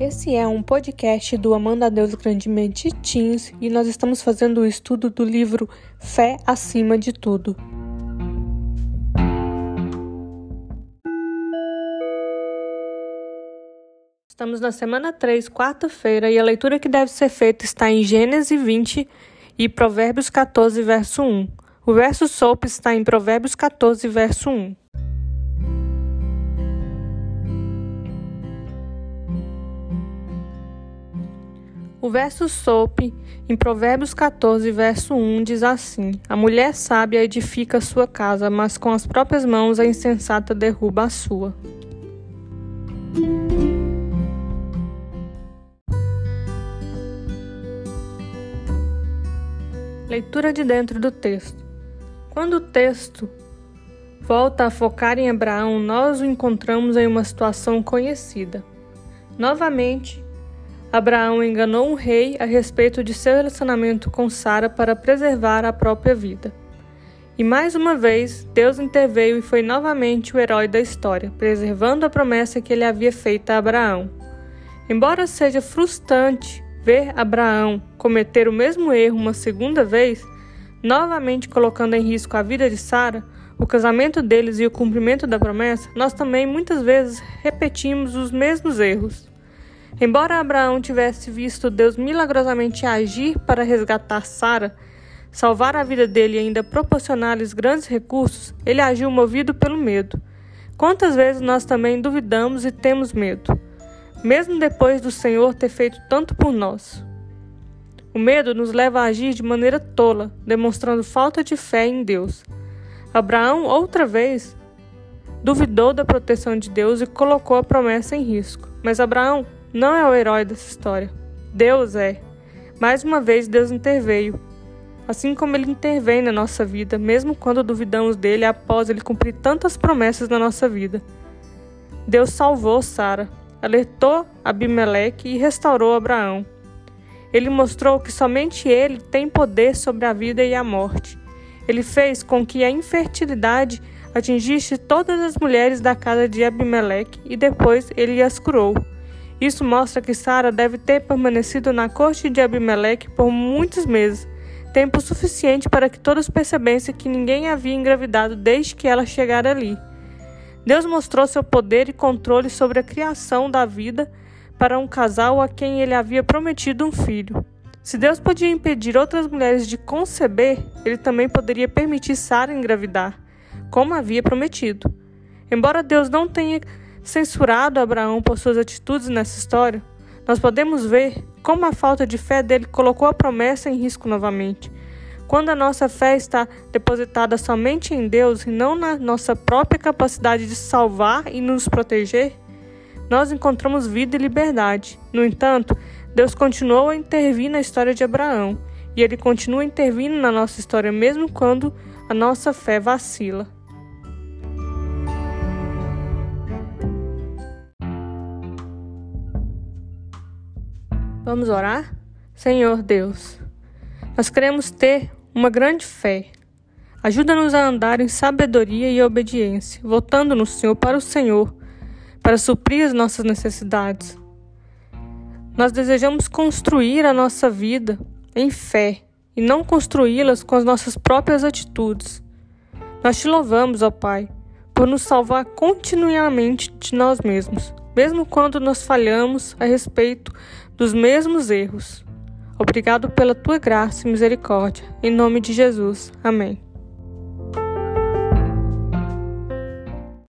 Esse é um podcast do Amanda a Deus Grandemente Teens e nós estamos fazendo o estudo do livro Fé Acima de Tudo. Estamos na semana 3, quarta-feira, e a leitura que deve ser feita está em Gênesis 20 e Provérbios 14, verso 1. O verso SOP está em Provérbios 14, verso 1. O verso SOP, em Provérbios 14, verso 1, diz assim: A mulher sábia edifica a sua casa, mas com as próprias mãos a insensata derruba a sua. Leitura de dentro do texto. Quando o texto volta a focar em Abraão, nós o encontramos em uma situação conhecida. Novamente, Abraão enganou um rei a respeito de seu relacionamento com Sara para preservar a própria vida. E mais uma vez, Deus interveio e foi novamente o herói da história, preservando a promessa que ele havia feito a Abraão. Embora seja frustrante ver Abraão cometer o mesmo erro uma segunda vez, novamente colocando em risco a vida de Sara, o casamento deles e o cumprimento da promessa, nós também muitas vezes repetimos os mesmos erros. Embora Abraão tivesse visto Deus milagrosamente agir para resgatar Sara, salvar a vida dele e ainda proporcionar-lhes grandes recursos, ele agiu movido pelo medo. Quantas vezes nós também duvidamos e temos medo, mesmo depois do Senhor ter feito tanto por nós? O medo nos leva a agir de maneira tola, demonstrando falta de fé em Deus. Abraão, outra vez, duvidou da proteção de Deus e colocou a promessa em risco. Mas Abraão não é o herói dessa história. Deus é. Mais uma vez, Deus interveio. Assim como ele intervém na nossa vida, mesmo quando duvidamos dele após ele cumprir tantas promessas na nossa vida. Deus salvou Sara, alertou Abimeleque e restaurou Abraão. Ele mostrou que somente ele tem poder sobre a vida e a morte. Ele fez com que a infertilidade atingisse todas as mulheres da casa de Abimeleque e depois ele as curou. Isso mostra que Sara deve ter permanecido na corte de Abimeleque por muitos meses, tempo suficiente para que todos percebessem que ninguém havia engravidado desde que ela chegara ali. Deus mostrou seu poder e controle sobre a criação da vida para um casal a quem ele havia prometido um filho. Se Deus podia impedir outras mulheres de conceber, ele também poderia permitir Sara engravidar, como havia prometido. Embora Deus não tenha censurado Abraão por suas atitudes nessa história, nós podemos ver como a falta de fé dele colocou a promessa em risco novamente. Quando a nossa fé está depositada somente em Deus e não na nossa própria capacidade de salvar e nos proteger, nós encontramos vida e liberdade. No entanto, Deus continuou a intervir na história de Abraão e ele continua intervindo na nossa história mesmo quando a nossa fé vacila. Vamos orar? Senhor Deus, nós queremos ter uma grande fé. Ajuda-nos a andar em sabedoria e obediência, voltando no Senhor para o Senhor para suprir as nossas necessidades. Nós desejamos construir a nossa vida em fé e não construí-las com as nossas próprias atitudes. Nós te louvamos, ó Pai, por nos salvar continuamente de nós mesmos, mesmo quando nós falhamos a respeito dos mesmos erros. Obrigado pela tua graça e misericórdia. Em nome de Jesus. Amém.